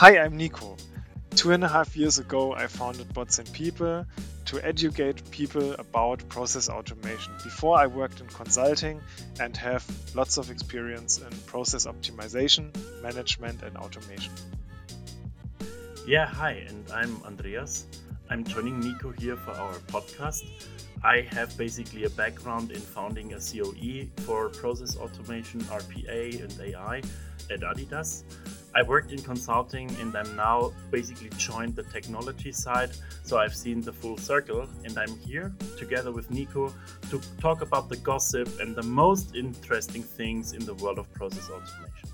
Hi, I'm Nico. Two and a half years ago, I founded Bots and People to educate people about process automation. Before, I worked in consulting and have lots of experience in process optimization, management, and automation. Yeah, hi, and I'm Andreas. I'm joining Nico here for our podcast. I have basically a background in founding a COE for process automation, RPA, and AI at Adidas. I worked in consulting and I'm now basically joined the technology side. So I've seen the full circle and I'm here together with Nico to talk about the gossip and the most interesting things in the world of process automation.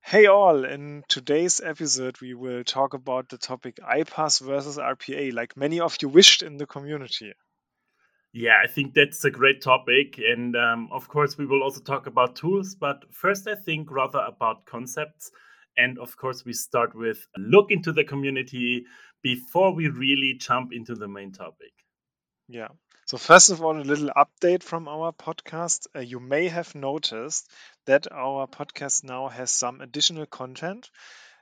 Hey all, in today's episode we will talk about the topic iPaaS versus RPA, like many of you wished in the community. Yeah, I think that's a great topic. And um, of course, we will also talk about tools. But first, I think rather about concepts. And of course, we start with look into the community before we really jump into the main topic. Yeah. So, first of all, a little update from our podcast. Uh, you may have noticed that our podcast now has some additional content.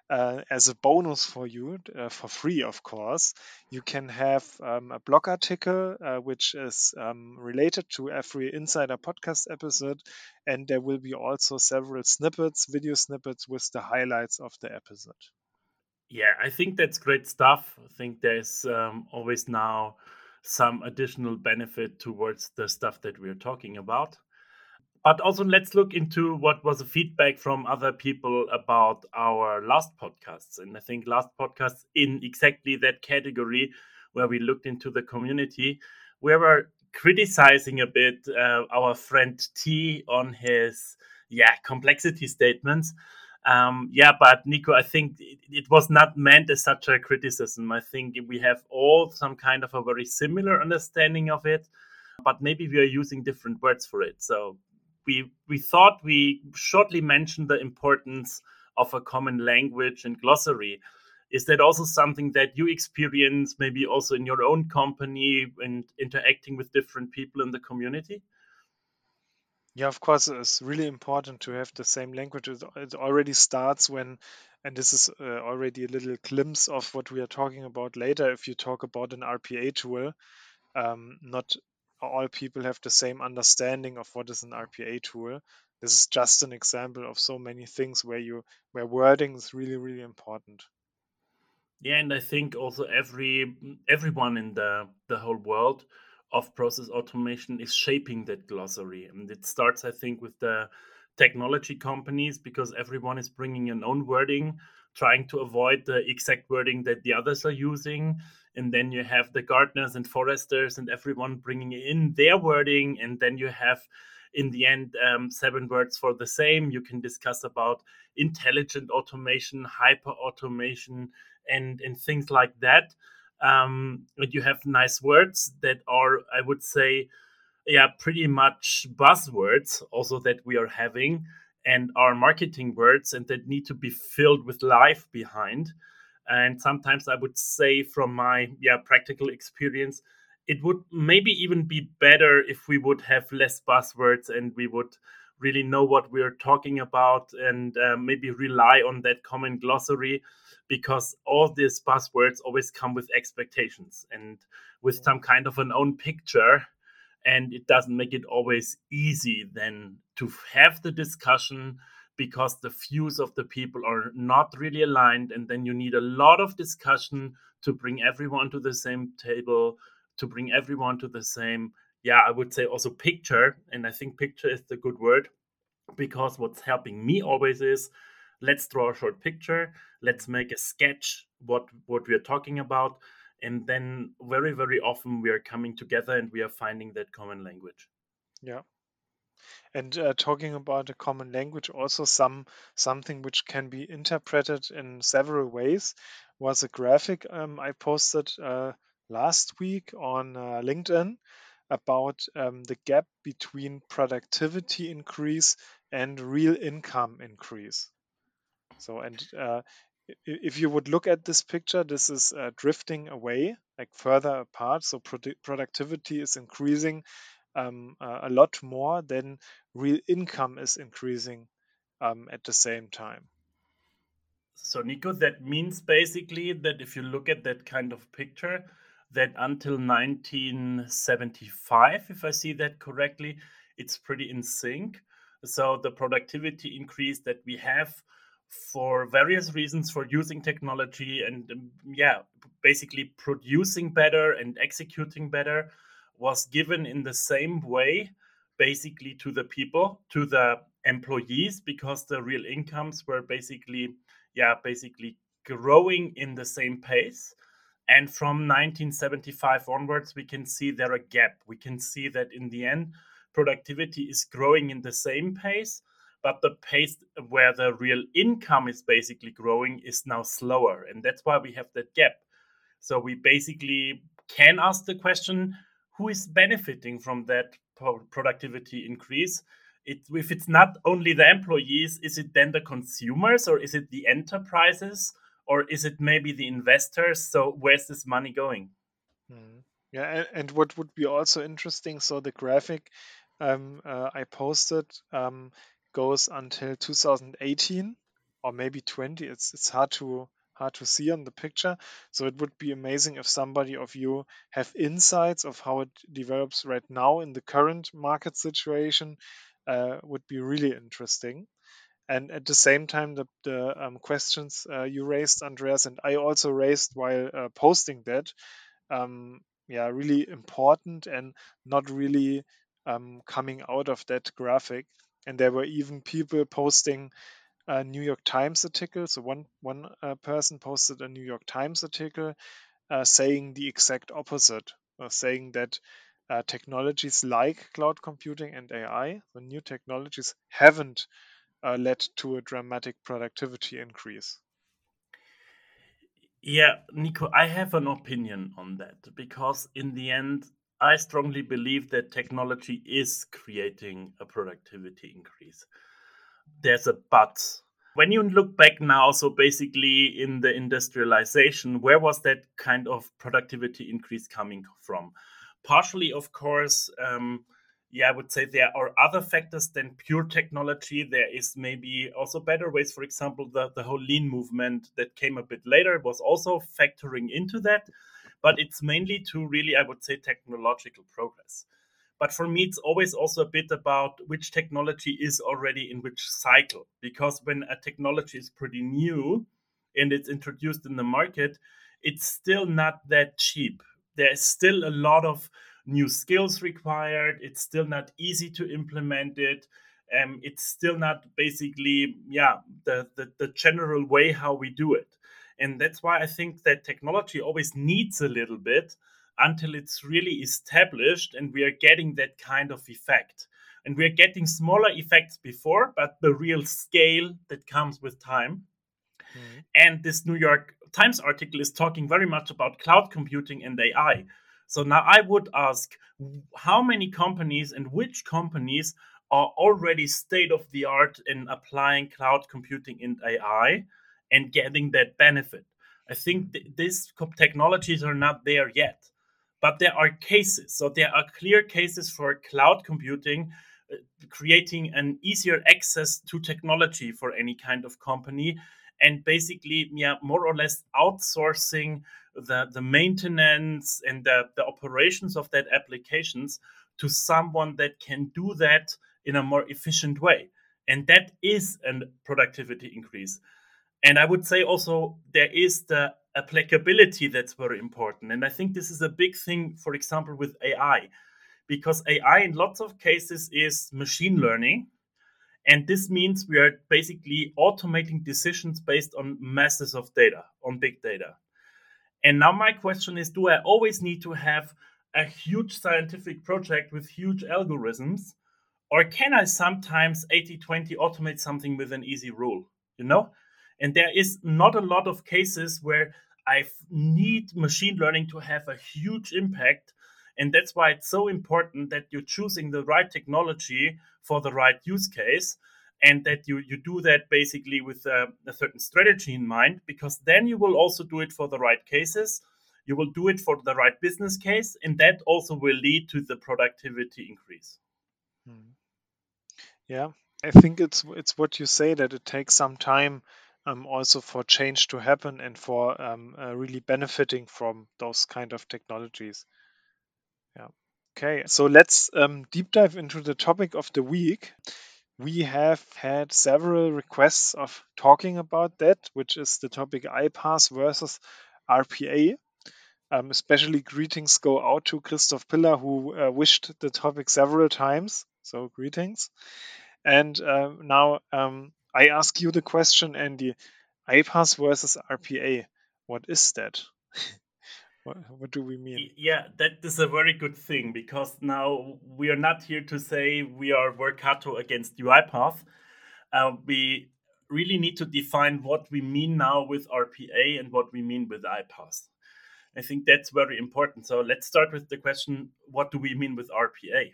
Uh, as a bonus for you, uh, for free, of course, you can have um, a blog article uh, which is um, related to every Insider podcast episode, and there will be also several snippets, video snippets with the highlights of the episode. Yeah, I think that's great stuff. I think there's um, always now some additional benefit towards the stuff that we're talking about. But also, let's look into what was the feedback from other people about our last podcasts. And I think last podcasts in exactly that category where we looked into the community, we were criticizing a bit uh, our friend T on his yeah complexity statements um, yeah, but Nico, I think it, it, was not meant as such a criticism. I think we have all some kind of a very similar understanding of it, but maybe we are using different words for it. So we we thought we shortly mentioned the importance of a common language and glossary. Is that also something that you experience, maybe also in your own company and interacting with different people in the community? Yeah, of course, it's really important to have the same language. It, already starts when, and this is uh, already a little glimpse of what we are talking about later. If you talk about an RPA tool, um, not all people have the same understanding of what is an RPA tool. This is just an example of so many things where you where wording is really really important. Yeah, and I think also every everyone in the the whole world of process automation is shaping that glossary. And it starts, I think, with the technology companies because everyone is bringing an own wording, trying to avoid the exact wording that the others are using. And then you have the Gartners and Forresters and everyone bringing in their wording. And then you have, in the end, um, seven words for the same. You can discuss about intelligent automation, hyper automation, and, and things like that um, and you have nice words that are, I would say, yeah, pretty much buzzwords also that we are having and are marketing words and that need to be filled with life behind. And sometimes I would say, from my yeah practical experience, it would maybe even be better if we would have less buzzwords and we would really know what we're talking about and uh, maybe rely on that common glossary because all these buzzwords always come with expectations and with some kind of an own picture. And it doesn't make it always easy then to have the discussion because the views of the people are not really aligned and then you need a lot of discussion to bring everyone to the same table to bring everyone to the same yeah i would say also picture and i think picture is the good word because what's helping me always is let's draw a short picture let's make a sketch what what we are talking about and then very very often we are coming together and we are finding that common language. Yeah and uh, talking about a common language also some something which can be interpreted in several ways was a graphic um, i posted uh, last week on uh, linkedin about um, the gap between productivity increase and real income increase so, and uh, if you would look at this picture, this is uh, drifting away, like further apart. So produ- productivity is increasing um, uh, a lot more than real income is increasing um, at the same time. So, Nico, that means basically that if you look at that kind of picture, that until 1975, if I see that correctly, it's pretty in sync. So, the productivity increase that we have for various reasons for using technology and, um, yeah, basically producing better and executing better was given in the same way basically to the people to the employees because the real incomes were basically yeah, basically growing in the same pace. And from 1975 onwards, we can see there a gap. We can see that in the end, productivity is growing in the same pace, but the pace where the real income is basically growing is now slower. And that's why we have that gap. So we basically can ask the question who is benefiting from that productivity increase? it, if it's not only the employees, is it then the consumers or is it the enterprises or is it maybe the investors? So where's this money going? Mm. Yeah, and, what would be also interesting, so the graphic um, uh, I posted um, goes until 2018 or maybe 20. It's it's hard to hard to see on the picture. So it would be amazing if somebody of you have insights of how it develops right now in the current market situation uh, would be really interesting. And at the same time, the, the um, questions uh, you raised, Andreas, and I also raised while uh, posting that, um, yeah, really important and not really um, coming out of that graphic. And there were even people posting a New York Times article. So one one uh, person posted a New York Times article uh, saying the exact opposite, uh, saying that uh, technologies like cloud computing and AI, the new technologies, haven't uh, led to a dramatic productivity increase. Yeah, Nico, I have an opinion on that because in the end, I strongly believe that technology is creating a productivity increase. There's a but. When you look back now, so basically in the industrialization, where was that kind of productivity increase coming from? partially, of course, um, yeah, I would say there are other factors than pure technology. There is maybe also better ways. For example, the, the whole lean movement that came a bit later was also factoring into that. But it's mainly to really, I would say, technological progress. But for me, it's always also a bit about which technology is already in which cycle. Because when a technology is pretty new and it's introduced in the market, it's still not that cheap there's still a lot of new skills required. It's still not easy to implement it. Um, it's still not basically, yeah, the, the, the general way how we do it. And that's why I think that technology always needs a little bit until it's really established and we are getting that kind of effect. And we are getting smaller effects before, but the real scale that comes with time. Mm-hmm. And this New York Times article is talking very much about cloud computing and AI. So now I would ask how many companies and which companies are already state of the art in applying cloud computing and AI and getting that benefit. I think th- these technologies are not there yet, but there are cases. So there are clear cases for cloud computing uh, creating an easier access to technology for any kind of company. And basically yeah more or less outsourcing the the maintenance and the, the operations of that applications to someone that can do that in a more efficient way. And that is a productivity increase and i would say also there is the applicability that's very important and i think this is a big thing for example with ai because ai in lots of cases is machine learning and this means we are basically automating decisions based on masses of data, on big data. And now my question is do I always need to have a huge scientific project with huge algorithms? Or can I sometimes 80 20 automate something with an easy rule? You know? And there is not a lot of cases where I need machine learning to have a huge impact and that's why it's so important that you're choosing the right technology for the right use case and that you, you do that basically with a, a certain strategy in mind, because then you will also do it for the right cases. You will do it for the right business case, and that also will lead to the productivity increase. Hmm. Yeah, I think it's it's what you say that it takes some time um, also for change to happen and for um, uh, really benefiting from those kind of technologies. Yeah. Okay, so let's um, deep dive into the topic of the week. We have had several requests of talking about that, which is the topic iPaaS versus RPA. Um, especially greetings go out to Christoph Piller, who uh, wished the topic several times. So greetings. And uh, now um, I ask you the question, Andy: iPaaS versus RPA. What is that? what, what, do we mean? Yeah, that is a very good thing because now we are not here to say we are Workato against UiPath. Uh, we really need to define what we mean now with RPA and what we mean with iPaaS. I think that's very important. So let's start with the question what do we mean with RPA?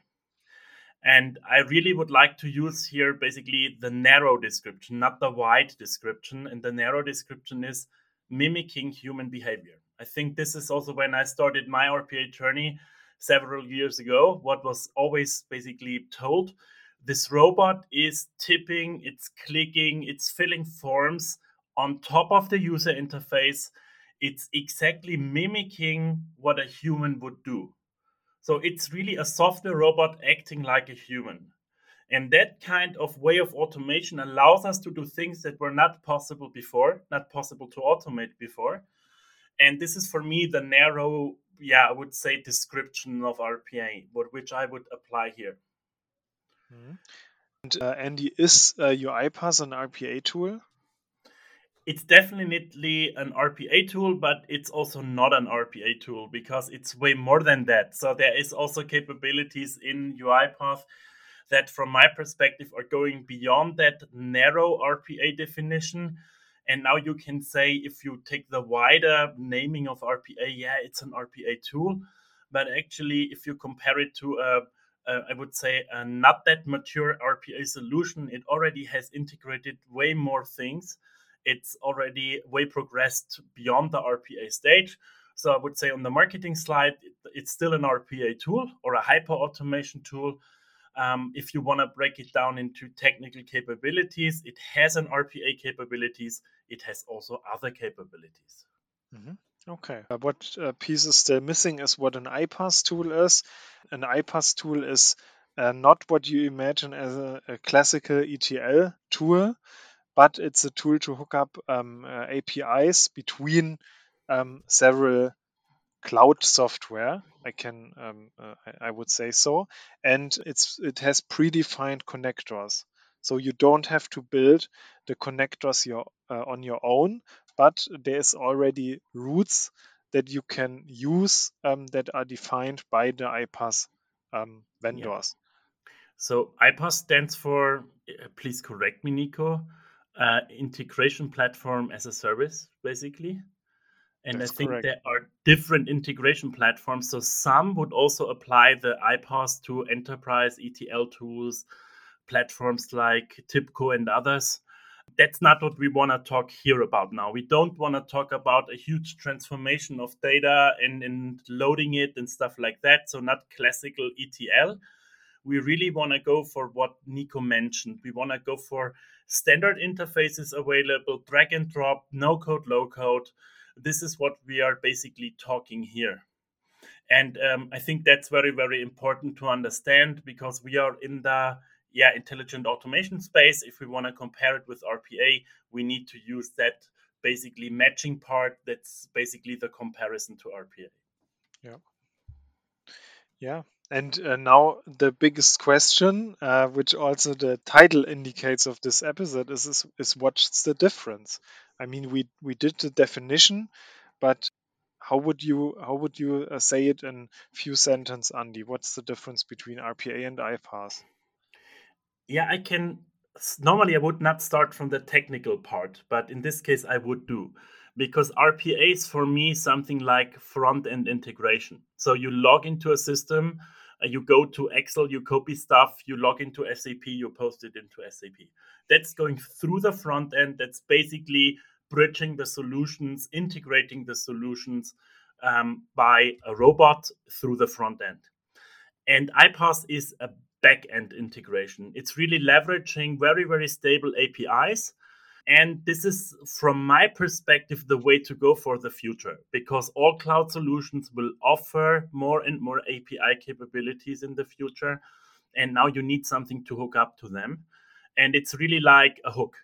And I really would like to use here basically the narrow description, not the wide description. And the narrow description is mimicking human behavior. I think this is also when I started my RPA journey several years ago, what was always basically told. This robot is tipping, it's clicking, it's filling forms on top of the user interface. It's exactly mimicking what a human would do. So it's really a software robot acting like a human. And that kind of way of automation allows us to do things that were not possible before, not possible to automate before. And this is for me the narrow, yeah, I would say description of RPA, but which I would apply here. Mm-hmm. And uh, Andy, is uh, UiPath an RPA tool? It's definitely an RPA tool, but it's also not an RPA tool because it's way more than that. So there is also capabilities in UiPath that, from my perspective, are going beyond that narrow RPA definition. And now you can say, if you take the wider naming of RPA, yeah, it's an RPA tool. But actually, if you compare it to a I would say, a not that mature RPA solution. It already has integrated way more things it's already way progressed beyond the RPA stage. So I would say on the marketing slide, it's still an RPA tool or a hyper automation tool. Um, if you want to break it down into technical capabilities, it has an RPA capabilities. It has also other capabilities. Mm-hmm. Okay. Uh, what uh, piece is still missing is what an iPaaS tool is. An iPaaS tool is uh, not what you imagine as a, a classical ETL tool but it's a tool to hook up um, uh, APIs between um, several cloud software. I can, um, uh, I, would say so, and it's it has predefined connectors, so you don't have to build the connectors your, uh, on your own, but there's already routes that you can use um, that are defined by the iPaaS um, vendors. Yeah. So iPaaS stands for, uh, please correct me, Nico uh, integration platform as a service, basically. And That's I think correct. there are different integration platforms. So some would also apply the iPaaS to enterprise ETL tools, platforms like TIBCO and others. That's not what we want to talk here about now. We don't want to talk about a huge transformation of data and, and loading it and stuff like that. So, not classical ETL we really want to go for what Nico mentioned. We want to go for standard interfaces available, drag and drop, no code, low code. This is what we are basically talking here. And um, I think that's very, very important to understand because we are in the yeah intelligent automation space. If we want to compare it with RPA, we need to use that basically matching part. That's basically the comparison to RPA. Yeah. Yeah, and uh, now the biggest question, uh, which also the title indicates of this episode, is, is, is what's the difference? I mean, we we did the definition, but how would you how would you uh, say it in few sentences, Andy? What's the difference between RPA and iPaaS? Yeah, I can. Normally, I would not start from the technical part, but in this case, I would do because RPA is for me something like front end integration. So you log into a system you go to Excel, you copy stuff, you log into SAP, you post it into SAP. That's going through the front end. That's basically bridging the solutions, integrating the solutions um, by a robot through the front end. And iPaaS is a back end integration. It's really leveraging very, very stable APIs. And this is, from my perspective, the way to go for the future because all cloud solutions will offer more and more API capabilities in the future. And now you need something to hook up to them. And it's really like a hook.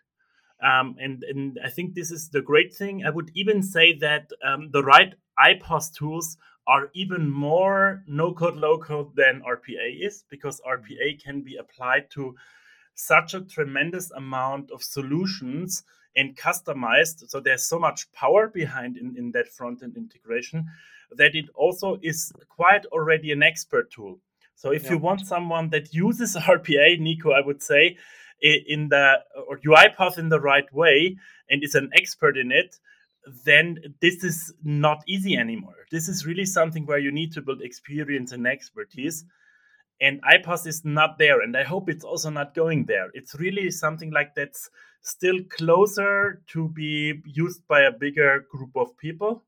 Um, and, and I think this is the great thing. I would even say that um, the right iPaaS tools are even more no code, low code than RPA is because RPA can be applied to such a tremendous amount of solutions and customized. So there's so much power behind in, in that front end integration that it also is quite already an expert tool. So if yeah. you want someone that uses RPA, Nico, I would say in the or UiPath in the right way and is an expert in it, then this is not easy anymore. This is really something where you need to build experience and expertise. And iPaaS is not there, and I hope it's also not going there. It's really something like that's still closer to be used by a bigger group of people.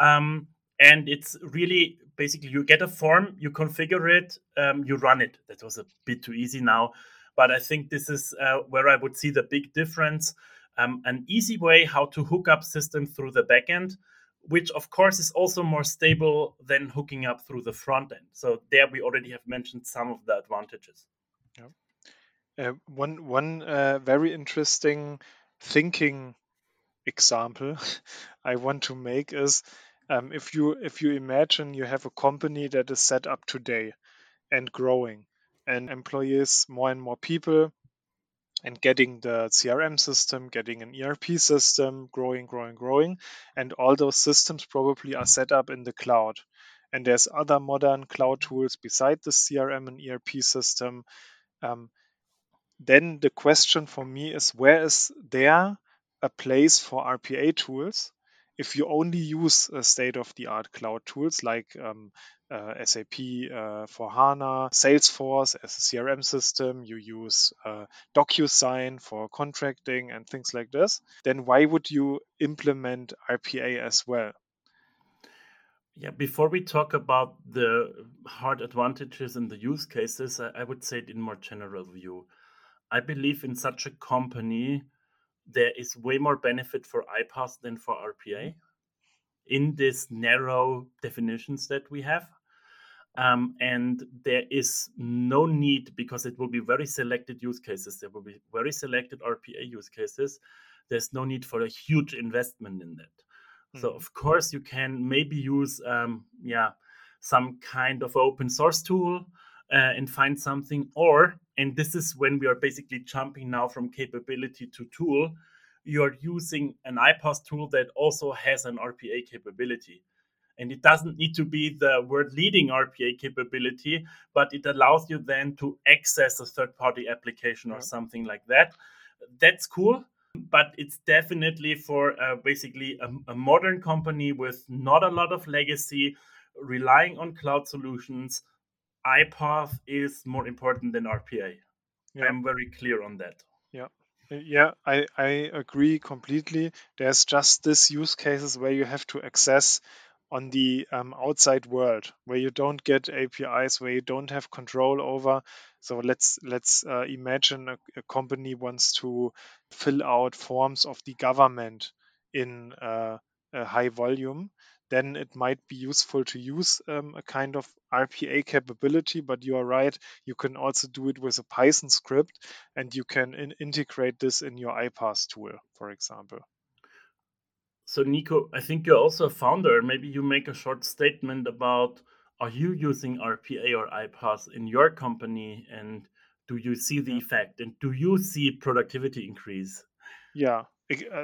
Um, and it's really basically you get a form, you configure it, um, you run it. That was a bit too easy now, but I think this is uh, where I would see the big difference um, an easy way how to hook up systems through the backend, which of course is also more stable than hooking up through the front end. So there we already have mentioned some of the advantages. Yeah. Uh, one one uh, very interesting thinking example I want to make is um, if you if you imagine you have a company that is set up today and growing and employees more and more people and getting the CRM system, getting an ERP system, growing, growing, growing. And all those systems probably are set up in the cloud. And there's other modern cloud tools beside the CRM and ERP system. Um, then the question for me is where is there a place for RPA tools if you only use state of the art cloud tools like um, uh, SAP uh, for HANA, Salesforce as a CRM system, you use uh, DocuSign for contracting and things like this, then why would you implement RPA as well? Yeah, before we talk about the hard advantages and the use cases, I, I would say it in more general view. I believe in such a company, there is way more benefit for iPaaS than for RPA in this narrow definitions that we have. Um, and there is no need because it will be very selected use cases. There will be very selected RPA use cases. There's no need for a huge investment in that. Mm-hmm. So of course you can maybe use um, yeah some kind of open source tool uh, and find something, or and this is when we are basically jumping now from capability to tool. You're using an iPaaS tool that also has an RPA capability and it doesn't need to be the world leading RPA capability, but it allows you then to access a third party application or something like that. That's cool, but it's definitely for uh, basically a, a modern company with not a lot of legacy, relying on cloud solutions. iPaaS is more important than RPA. Yeah. I'm very clear on that. Yeah. Yeah, I, I agree completely. There's just this use cases where you have to access on the um, outside world where you don't get APIs, where you don't have control over. So let's let's uh, imagine a, a, company wants to fill out forms of the government in uh, a high volume. Then it might be useful to use um, a kind of RPA capability, but you are right. You can also do it with a Python script, and you can in- integrate this in your iPaaS tool, for example. So, Nico, I think you're also a founder. Maybe you make a short statement about are you using RPA or iPaaS in your company and do you see the effect and do you see productivity increase? Yeah,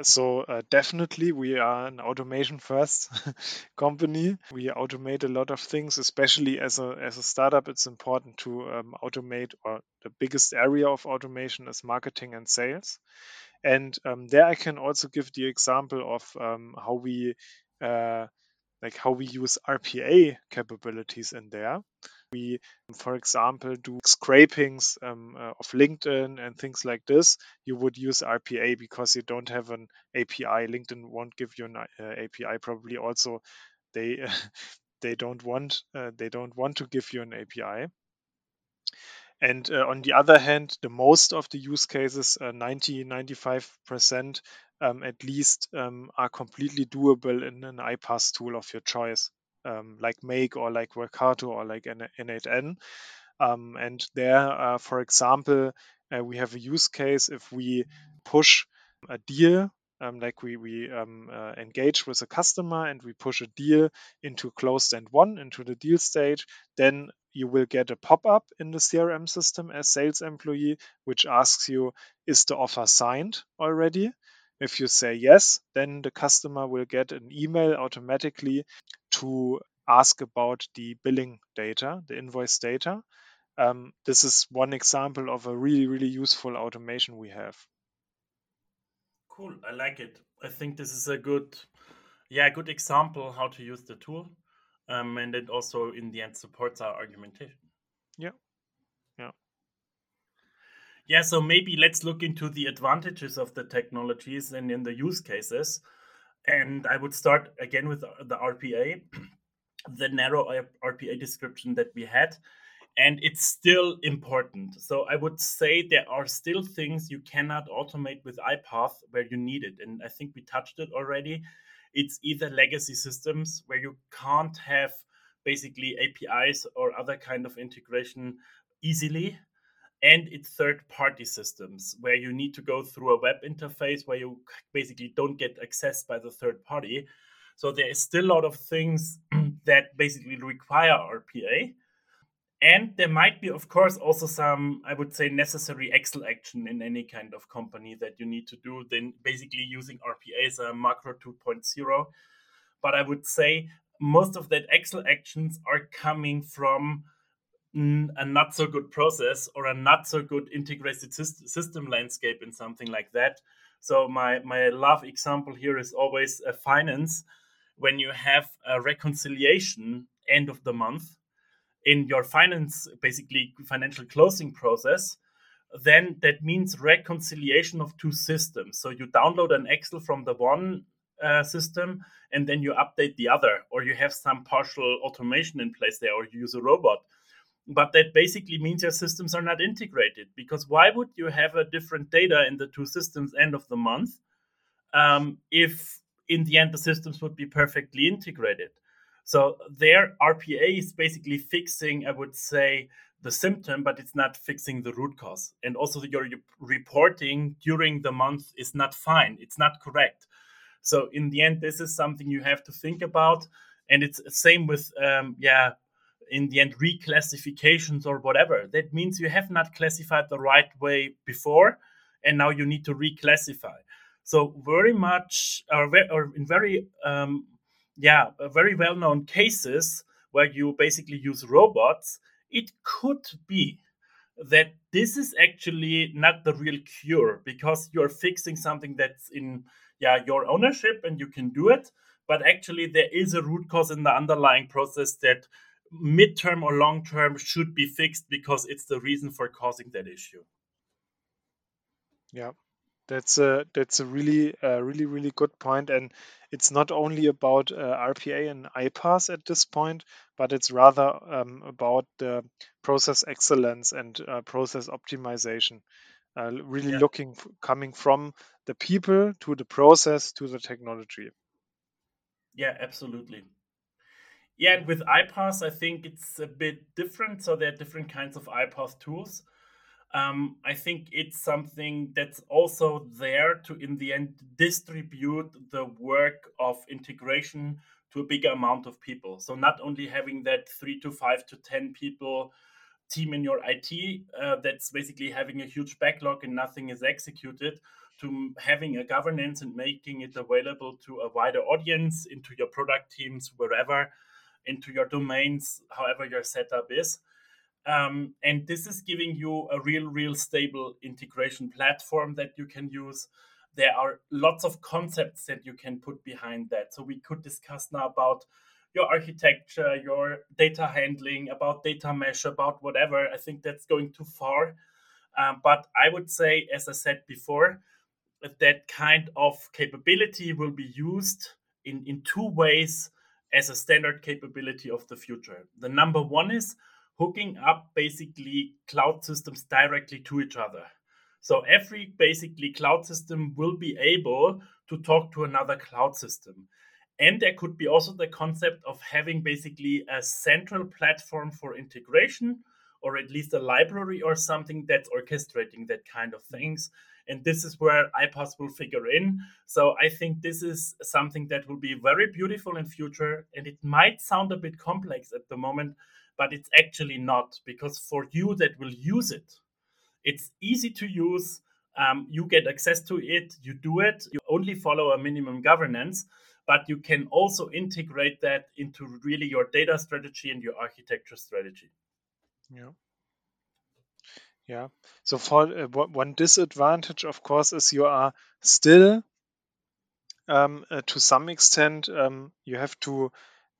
so uh, definitely we are an automation first company. We automate a lot of things especially as a as a startup it's important to um, automate or the biggest area of automation is marketing and sales. And um, there I can also give the example of um, how we uh, like how we use RPA capabilities in there. We, for example, do scrapings um, uh, of LinkedIn and things like this. You would use RPA because you don't have an API. LinkedIn won't give you an uh, API. Probably also they they don't want uh, they don't want to give you an API. and uh, on the other hand, the most of the use cases, uh, 90, 95% um, at least, um, are completely doable in an iPaaS tool of your choice, um, like Make or like Workato or like N8N. Um, and there, uh, for example, uh, we have a use case if we push a deal um, like we we um, uh, engage with a customer and we push a deal into closed end one into the deal stage then you will get a pop-up in the crm system as sales employee which asks you is the offer signed already if you say yes then the customer will get an email automatically to ask about the billing data the invoice data um, this is one example of a really really useful automation we have Cool. I like it. I think this is a good, yeah, good example how to use the tool, um, and it also in the end supports our argumentation. Yeah. Yeah. Yeah. So maybe let's look into the advantages of the technologies and in the use cases. And I would start again with uh, the RPA, the narrow uh, RPA description that we had and it's still important. So I would say there are still things you cannot automate with iPaaS where you need it. And I think we touched it already. It's either legacy systems where you can't have basically APIs or other kind of integration easily. And it's third party systems where you need to go through a web interface where you basically don't get access by the third party. So there is still a lot of things that basically require RPA and there might be of course also some i would say necessary excel action in any kind of company that you need to do then basically using rpa as a macro 2.0 but i would say most of that excel actions are coming from a not so good process or a not so good integrated system landscape in something like that so my my love example here is always a finance when you have a reconciliation end of the month in your finance, basically financial closing process, then that means reconciliation of two systems. So you download an Excel from the one uh, system and then you update the other, or you have some partial automation in place there, or you use a robot. But that basically means your systems are not integrated because why would you have a different data in the two systems end of the month um, if in the end the systems would be perfectly integrated? So their RPA is basically fixing, I would say, the symptom, but it's not fixing the root cause. And also your reporting during the month is not fine. It's not correct. So in the end, this is something you have to think about. And it's same with, um, yeah, in the end, reclassifications or whatever. That means you have not classified the right way before, and now you need to reclassify. So very much, or, or in very um, yeah, very well known cases where you basically use robots, it could be that this is actually not the real cure because you're fixing something that's in yeah your ownership and you can do it but actually there is a root cause in the underlying process that midterm or long term should be fixed because it's the reason for causing that issue yeah that's a that's a really uh, really really good point, and it's not only about uh, RPA and iPaaS at this point, but it's rather um, about the process excellence and uh, process optimization. Uh, really yeah. looking coming from the people to the process to the technology. Yeah, absolutely. Yeah, and with iPaaS, I think it's a bit different. So there are different kinds of iPaaS tools um, I think it's something that's also there to, in the end, distribute the work of integration to a bigger amount of people. So not only having that three to five to ten people team in your IT uh, that's basically having a huge backlog and nothing is executed, to having a governance and making it available to a wider audience, into your product teams, wherever, into your domains, however your setup is. Um, and this is giving you a real, real stable integration platform that you can use. There are lots of concepts that you can put behind that. So we could discuss now about your architecture, your data handling, about data mesh, about whatever. I think that's going too far. Um, but I would say, as I said before, that kind of capability will be used in, in two ways as a standard capability of the future. The number one is hooking up basically cloud systems directly to each other. So every basically cloud system will be able to talk to another cloud system. And there could be also the concept of having basically a central platform for integration, or at least a library or something that's orchestrating that kind of mm-hmm. things. And this is where iPaaS will figure in. So I think this is something that will be very beautiful in future. And it might sound a bit complex at the moment, but it's actually not because for you that will use it, it's easy to use. Um, you get access to it, you do it, you only follow a minimum governance, but you can also integrate that into really your data strategy and your architecture strategy. Yeah. Yeah. So for uh, one disadvantage, of course, is you are still um, uh, to some extent um, you have to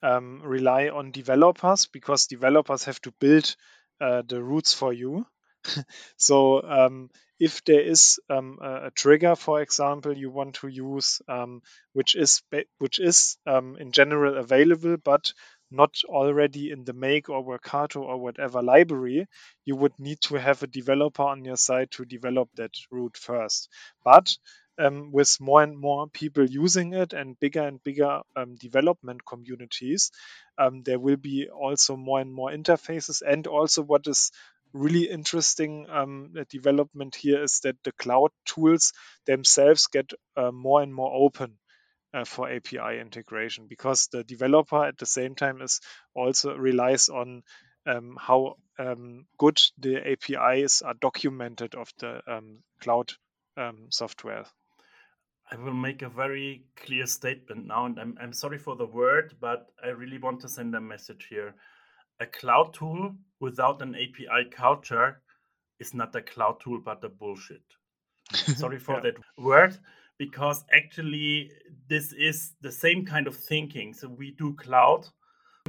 um, rely on developers because developers have to build uh, the routes for you. so um, if there is um, a, trigger, for example, you want to use, um, which is which is in general available, but not already in the Make or Workato or whatever library, you would need to have a developer on your side to develop that route first. But um, with more and more people using it and bigger and bigger um, development communities, um, there will be also more and more interfaces. And also, what is really interesting um, development here is that the cloud tools themselves get uh, more and more open uh, for API integration because the developer at the same time is also relies on um, how um, good the APIs are documented of the um, cloud um, software. I will make a very clear statement now, and I'm, I'm sorry for the word, but I really want to send a message here a cloud tool without an API culture is not a cloud tool but a bullshit. Sorry for yeah. that word because actually this is the same kind of thinking. So we do cloud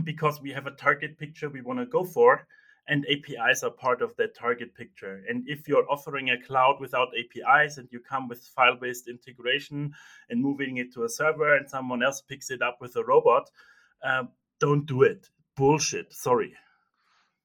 because we have a target picture we want to go for and APIs are part of that target picture. And if you're offering a cloud without APIs and you come with file based integration and moving it to a server and someone else picks it up with a robot, um, don't do it bullshit. Sorry.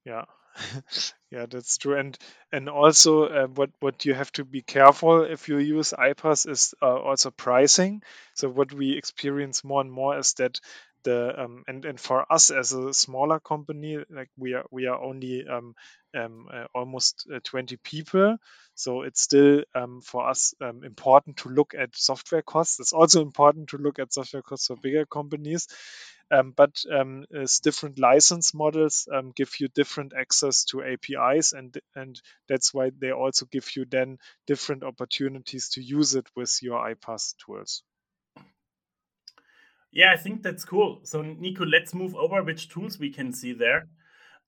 Yeah. yeah, that's true. And and also uh, what what you have to be careful if you use iPaaS is uh, also pricing. So what we experience more and more is that the um, and and for us as a smaller company, like we are we are only um, um, uh, almost uh, 20 people. So it's still um, for us um, important to look at software costs. It's also important to look at software costs for bigger companies. Um, but different license models give you different access to APIs, and and that's why they also give you then different opportunities to use it with your iPaaS tools. Yeah, I think that's cool. So, Nico, let's move over which tools we can see there.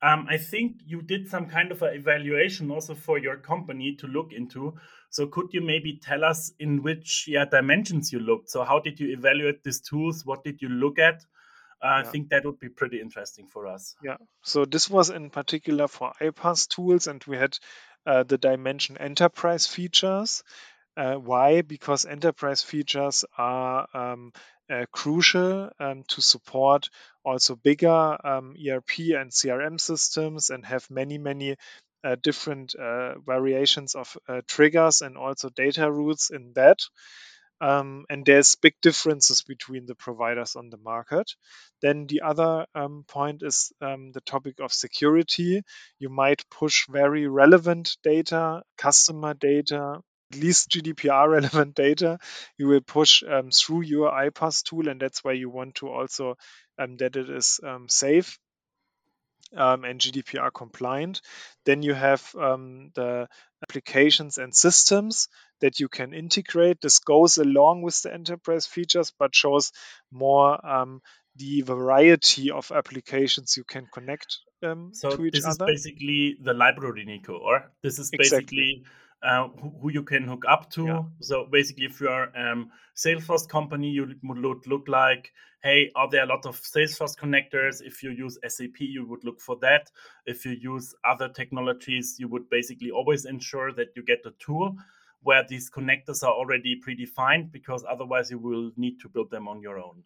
Um, I think you did some kind of an evaluation also for your company to look into. So, could you maybe tell us in which yeah, dimensions you looked? So, how did you evaluate these tools? What did you look at? I yeah. think that would be pretty interesting for us. Yeah. So this was in particular for iPaaS tools, and we had uh, the dimension enterprise features. Uh, why? Because enterprise features are um, uh, crucial um, to support also bigger um, ERP and CRM systems and have many, many uh, different uh, variations of uh, triggers and also data routes in that. Um, and there's big differences between the providers on the market. Then the other um, point is um, the topic of security. You might push very relevant data, customer data, at least GDPR relevant data. You will push um, through your iPaaS tool, and that's why you want to also um, that it is um, safe um, and GDPR compliant. Then you have um, the applications and systems that you can integrate. This goes along with the enterprise features, but shows more um, the variety of applications you can connect um, so to each this other. is basically the library, Nico, or this is basically exactly. Uh, who, who, you can hook up to. Yeah. So basically, if you're a um, Salesforce company, you would look like hey, are there a lot of Salesforce connectors? If you use SAP, you would look for that. If you use other technologies, you would basically always ensure that you get a tool where these connectors are already predefined because otherwise you will need to build them on your own.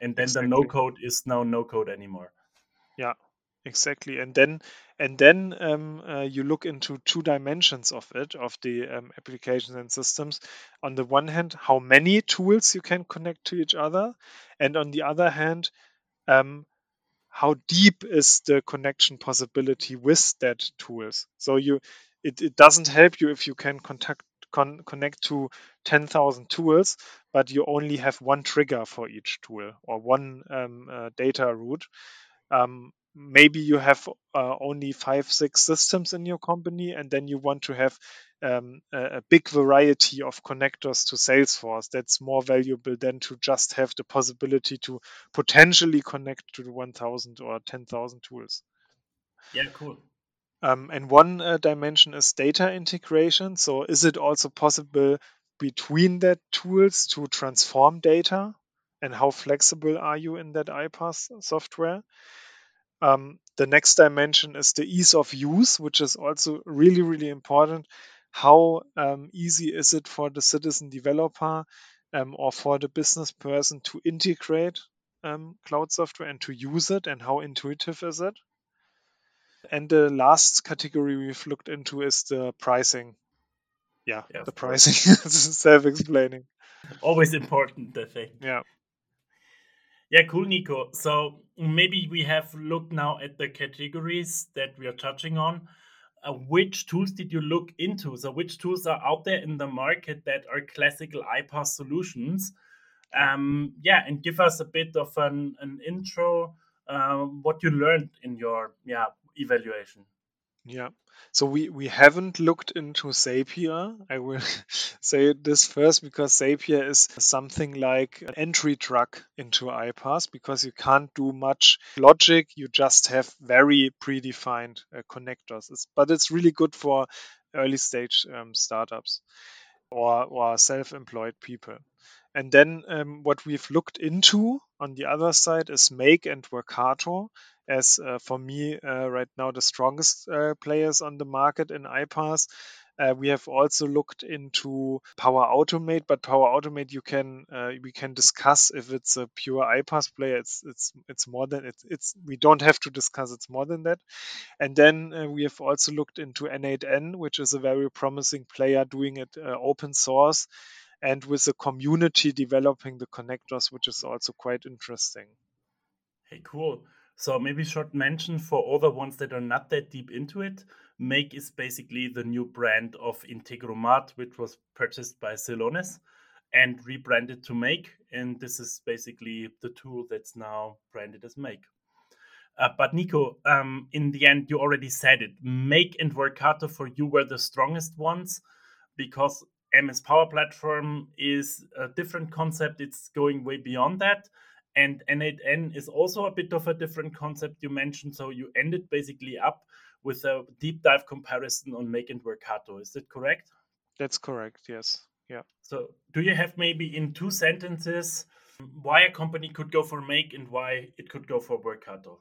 And then exactly. the no code is now no code anymore. Yeah, exactly. And then and then um, uh, you look into two dimensions of it of the um, applications and systems. On the one hand how many tools you can connect to each other. And on the other hand um, how deep is the connection possibility with that tools. So you it, it doesn't help you if you can contact con- connect to 10,000 tools but you only have one trigger for each tool or one um, uh, data route. Um, maybe you have uh, only five six systems in your company and then you want to have um, a, a, big variety of connectors to salesforce. That's more valuable than to just have the possibility to potentially connect to the 1000 or 10000 tools. Yeah cool. Um, and one uh, dimension is data integration. So is it also possible between that tools to transform data? And how flexible are you in that iPaaS software um, the next dimension is the ease of use, which is also really, really important. How um, easy is it for the citizen developer um, or for the business person to integrate um, cloud software and to use it, and how intuitive is it? And the last category we've looked into is the pricing. Yeah, yeah the pricing is self-explaining. Always important, I think. Yeah. Yeah, cool, Nico. So maybe we have looked now at the categories that we are touching on. Uh, which tools did you look into? So, which tools are out there in the market that are classical iPaaS solutions? Um, yeah, and give us a bit of an, an intro. Uh, what you learned in your yeah evaluation. Yeah. So we, we haven't looked into Zapier. I will say this first because Zapier is something like an entry drug into iPaaS because you can't do much logic. You just have very predefined uh, connectors. It's, but it's really good for early stage um, startups or, or self-employed people. And then um, what we've looked into on the other side is Make and Workato as uh, for me uh, right now the strongest uh, players on the market in iPaaS. Uh, we have also looked into Power Automate, but Power Automate you can uh, we can discuss if it's a pure iPaaS player. It's it's it's more than it's it's we don't have to discuss. It's more than that. And then uh, we have also looked into N8N, which is a very promising player doing it open source and with the community developing the connectors, which is also quite interesting. Hey, cool. So maybe short mention for all the ones that are not that deep into it. Make is basically the new brand of Integromat, which was purchased by Celonis and rebranded to Make. And this is basically the tool that's now branded as Make. Uh, but Nico, um, in the end, you already said it. Make and Workato for you were the strongest ones because MS Power Platform is a different concept. It's going way beyond that. And N8N is also a bit of a different concept you mentioned. So you ended basically up with a deep dive comparison on Make and Workato. Is that correct? That's correct. Yes. Yeah. So do you have maybe in two sentences why a company could go for Make and why it could go for Workato?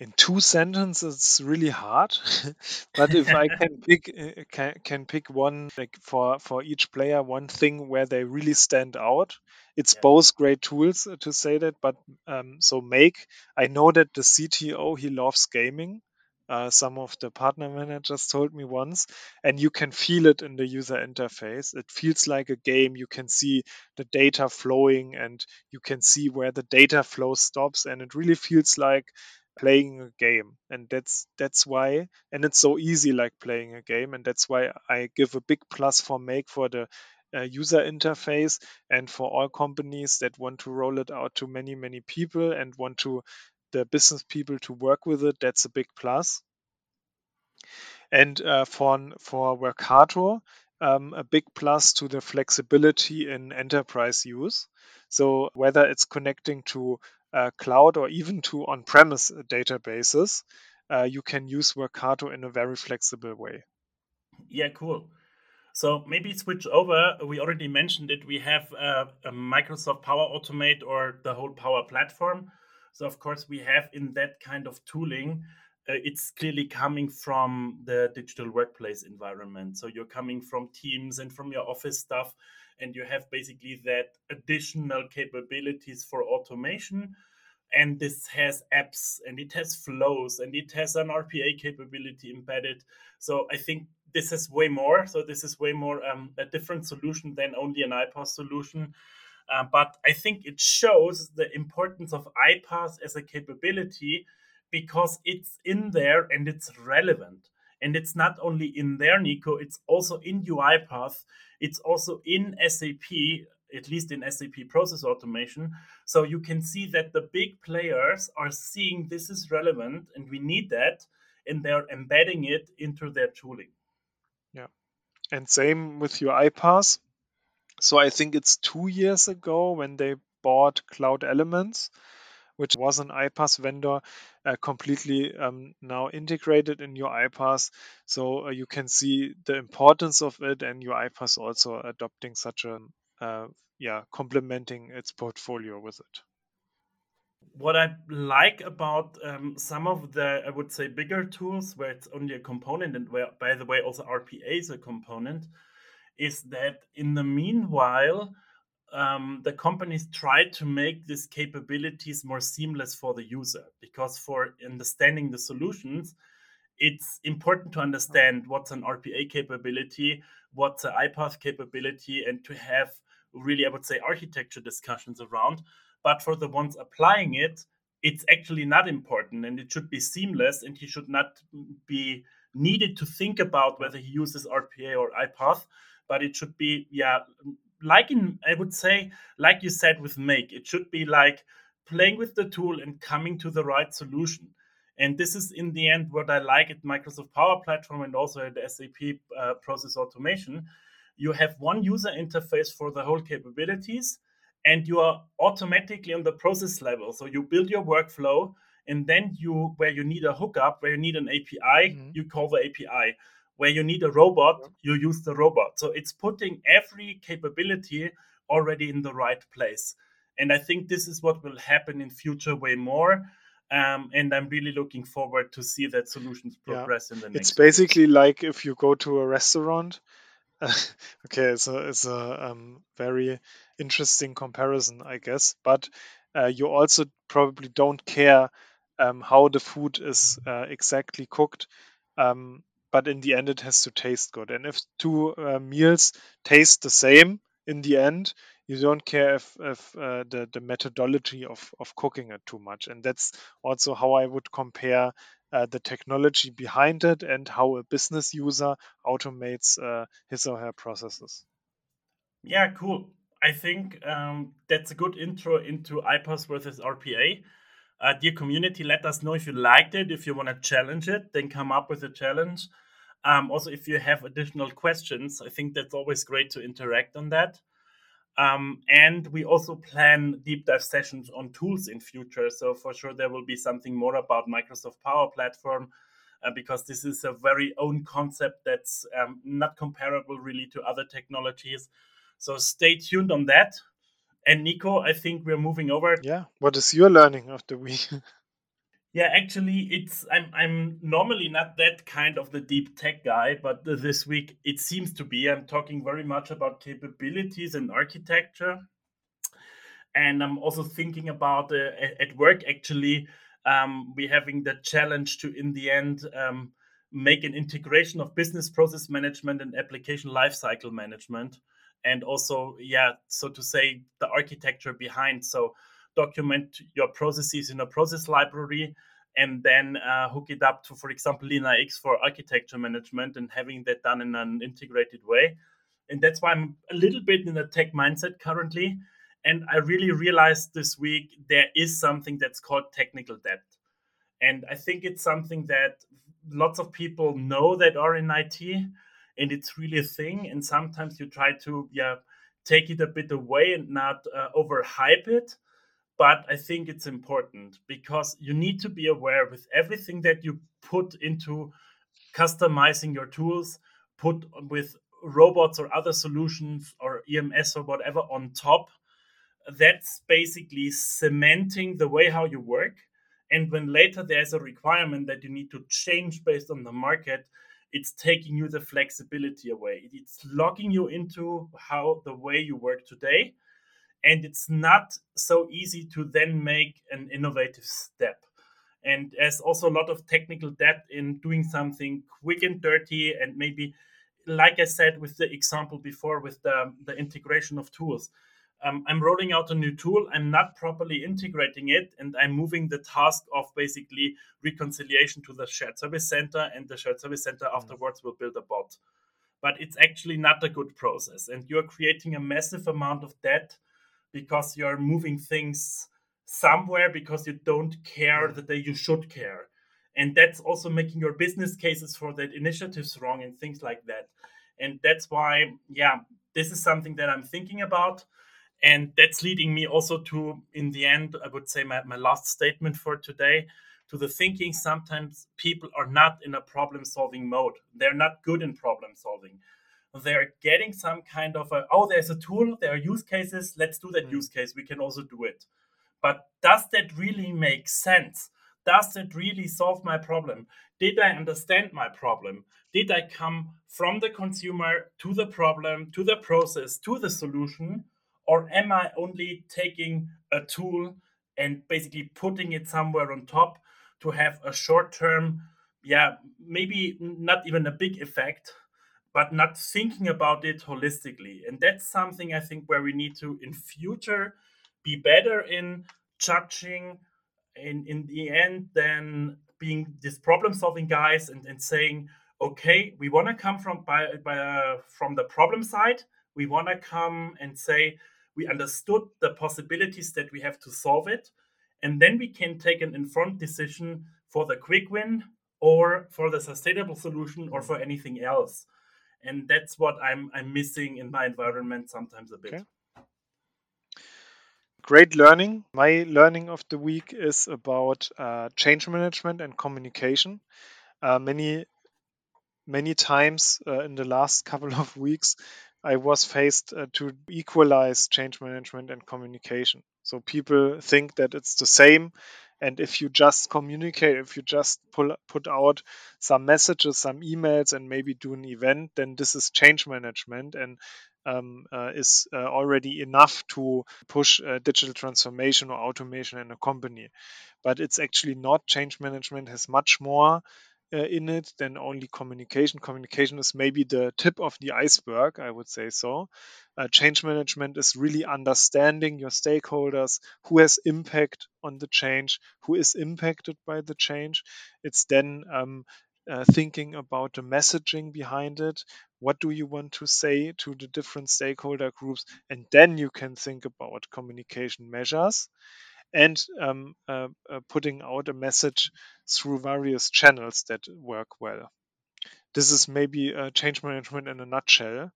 in two sentences it's really hard but if i can pick uh, can, can pick one like for for each player one thing where they really stand out it's yeah. both great tools uh, to say that but um, so make i know that the cto he loves gaming uh, some of the partner managers told me once, and you can feel it in the user interface. It feels like a game. You can see the data flowing and you can see where the data flow stops, and it really feels like playing a game and that's that's why and it's so easy like playing a game and that's why i give a big plus for make for the uh, user interface and for all companies that want to roll it out to many many people and want to the business people to work with it that's a big plus and uh, for for Workato, um, a big plus to the flexibility in enterprise use. So whether it's connecting to uh, cloud or even to on-premise databases, uh, you can use Workato in a very flexible way. Yeah, cool. So maybe switch over. We already mentioned it. We have uh, a Microsoft Power Automate or the whole Power Platform. So of course we have in that kind of tooling, uh, it's clearly coming from the digital workplace environment. So you're coming from Teams and from your office stuff and you have basically that additional capabilities for automation and this has apps and it has flows and it has an RPA capability embedded. So I think this is way more. So this is way more um, a different solution than only an iPaaS solution. Uh, but I think it shows the importance of iPaaS as a capability because it's in there and it's relevant. And it's not only in there, Nico, it's also in UiPath. It's also in SAP, at least in SAP Process Automation. So you can see that the big players are seeing this is relevant and we need that, and they're embedding it into their tooling. Yeah. And same with your UiPath. So I think it's two years ago when they bought Cloud Elements which was an iPaaS vendor, uh, completely um, now integrated in UiPath. So uh, you can see the importance of it, and UiPath also adopting such a uh, yeah, complementing its portfolio with it. What I like about um, some of the, I would say, bigger tools where it's only a component, and where, by the way, also RPA is a component, is that in the meanwhile, um, the companies try to make these capabilities more seamless for the user because for understanding the solutions it's important to understand what's an rpa capability what's an iPaaS capability and to have really i would say architecture discussions around but for the ones applying it it's actually not important and it should be seamless and he should not be needed to think about whether he uses rpa or iPaaS but it should be yeah like in i would say like you said with make it should be like playing with the tool and coming to the right solution. And this is in the end what i like at microsoft power platform and also at sap uh, process automation. You have one user interface for the whole capabilities and you are automatically on the process level so you build your workflow and then you where you need a hookup where you need an api mm-hmm. you call the api where you need a robot, you use the robot. So it's putting every capability already in the right place. And I think this is what will happen in future way more. Um, and I'm really looking forward to see that solutions progress yeah. in the next. It's basically years. like if you go to a restaurant. okay, it's a it's a um, very interesting comparison, I guess. But uh, you also probably don't care um, how the food is uh, exactly cooked. Um, but in the end it has to taste good and if two uh, meals taste the same in the end you don't care if, if uh, the, the methodology of, of cooking it too much and that's also how i would compare uh, the technology behind it and how a business user automates uh, his or her processes yeah cool i think um, that's a good intro into iPaaS versus rpa uh, dear community, let us know if you liked it. If you want to challenge it, then come up with a challenge. Um, also, if you have additional questions, I think that's always great to interact on that. Um, and we also plan deep dive sessions on tools in future. So for sure, there will be something more about Microsoft Power Platform uh, because this is a very own concept that's um, not comparable really to other technologies. So stay tuned on that. And Nico, I think we're moving over. Yeah. What is your learning of the week? yeah, actually, it's I'm I'm normally not that kind of the deep tech guy, but this week it seems to be. I'm talking very much about capabilities and architecture, and I'm also thinking about uh, at work. Actually, um, we're having the challenge to, in the end, um, make an integration of business process management and application lifecycle management and also yeah so to say the architecture behind so document your processes in a process library and then uh, hook it up to for example LeanIX for architecture management and having that done in an integrated way. And that's why i'm a little bit in a tech mindset currently. And i really realized this week there is something that's called technical debt. And i think it's something that lots of people know that are in it and it's really a thing. And sometimes you try to yeah take it a bit away and not uh, overhype it but i think it's important because you need to be aware with everything that you put into customizing your tools put with robots or other solutions or ems or whatever on top that's basically cementing the way how you work and when later there's a requirement that you need to change based on the market it's taking you the flexibility away. It's locking you into how the way you work today. And it's not so easy to then make an innovative step. And there's also a lot of technical debt in doing something quick and dirty and maybe like i said with the example before with the, the integration of tools um, i'm rolling out a new tool. I'm not properly integrating it and i'm moving the task of basically reconciliation to the shared service center and the shared service center mm. afterwards will build a bot. But it's actually not a good process and you're creating a massive amount of debt because you're moving things somewhere because you don't care the day you should care. And that's also making your business cases for that initiatives wrong and things like that. And that's why yeah this is something that i'm thinking about. And that's leading me also to in the end i would say my, my last statement for today to the thinking sometimes people are not in a problem solving mode. They're not good in problem solving they're getting some kind of a oh there's a tool there are use cases let's do that mm. use case we can also do it. But does that really make sense? Does it really solve my problem? Did i understand my problem? Did i come from the consumer to the problem to the process to the solution? Or am i only taking a tool and basically putting it somewhere on top to have a short term yeah maybe not even a big effect but not thinking about it holistically. And that's something i think where we need to in future be better in judging in in the end than being this problem solving guys and, and saying okay we want to come from by, by uh, from the problem side. We want to come and say we understood the possibilities that we have to solve it. And then we can take an informed decision for the quick win or for the sustainable solution or for anything else and that's what i'm i'm missing in my environment sometimes a bit okay. great learning my learning of the week is about uh, change management and communication uh, many many times uh, in the last couple of weeks i was faced uh, to equalize change management and communication so people think that it's the same. And if you just communicate, if you just pull, put out some messages, some emails, and maybe do an event, then this is change management and um, uh, is uh, already enough to push uh, digital transformation or automation in a company. But it's actually not. Change management has much more in it than only communication. Communication is maybe the tip of the iceberg, I would say so. Uh, change management is really understanding your stakeholders, who has impact on the change, who is impacted by the change. It's then um, uh, thinking about the messaging behind it. What do you want to say to the different stakeholder groups? And then you can think about communication measures and um, uh, uh, putting out a message through various channels that work well. This is maybe uh, change management in a nutshell,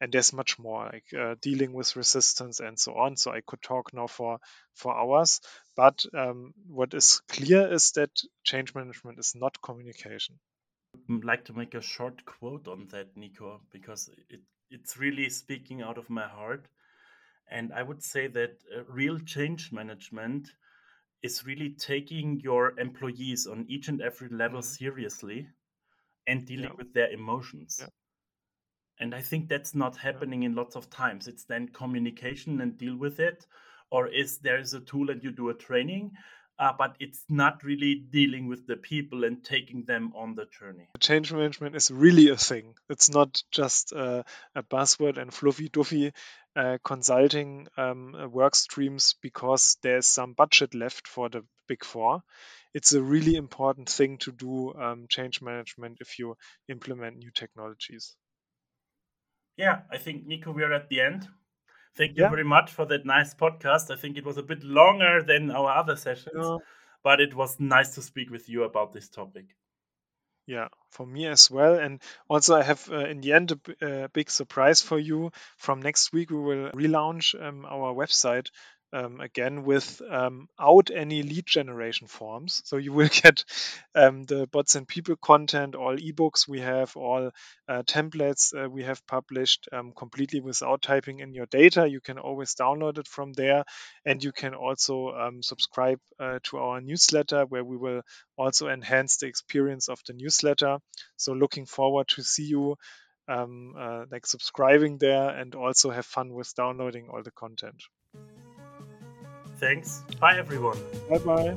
and there's much more like uh, dealing with resistance and so on. So I could talk now for for hours, but um, what is clear is that change management is not communication. I'd like to make a short quote on that, Nico, because it, it's really speaking out of my heart. And I would say that uh, real change management is really taking your employees on each and every level mm-hmm. seriously and dealing yeah. with their emotions. Yeah. And I think that's not happening yeah. in lots of times. It's then communication and deal with it. Or is there is a tool and you do a training, uh, but it's not really dealing with the people and taking them on the journey. Change management is really a thing. It's not just uh, a buzzword and fluffy duffy uh, consulting um, work streams because there's some budget left for the big four. It's a really important thing to do um, change management if you implement new technologies. Yeah, I think Nico, we're at the end. Thank you yeah. very much for that nice podcast. I think it was a bit longer than our other sessions, yeah. but it was nice to speak with you about this topic. Yeah, for me as well. And also, I have uh, in the end a, a, big surprise for you. From next week, we will relaunch um, our website um, again without um, any lead generation forms. So you will get um, the bots and people content, all ebooks we have, all uh, templates uh, we have published um, completely without typing in your data. You can always download it from there, and you can also subscribe uh, to our newsletter where we will also enhance the experience of the newsletter. So looking forward to see you. Um, uh, like subscribing there and also have fun with downloading all the content. Thanks. Bye, everyone. Bye bye.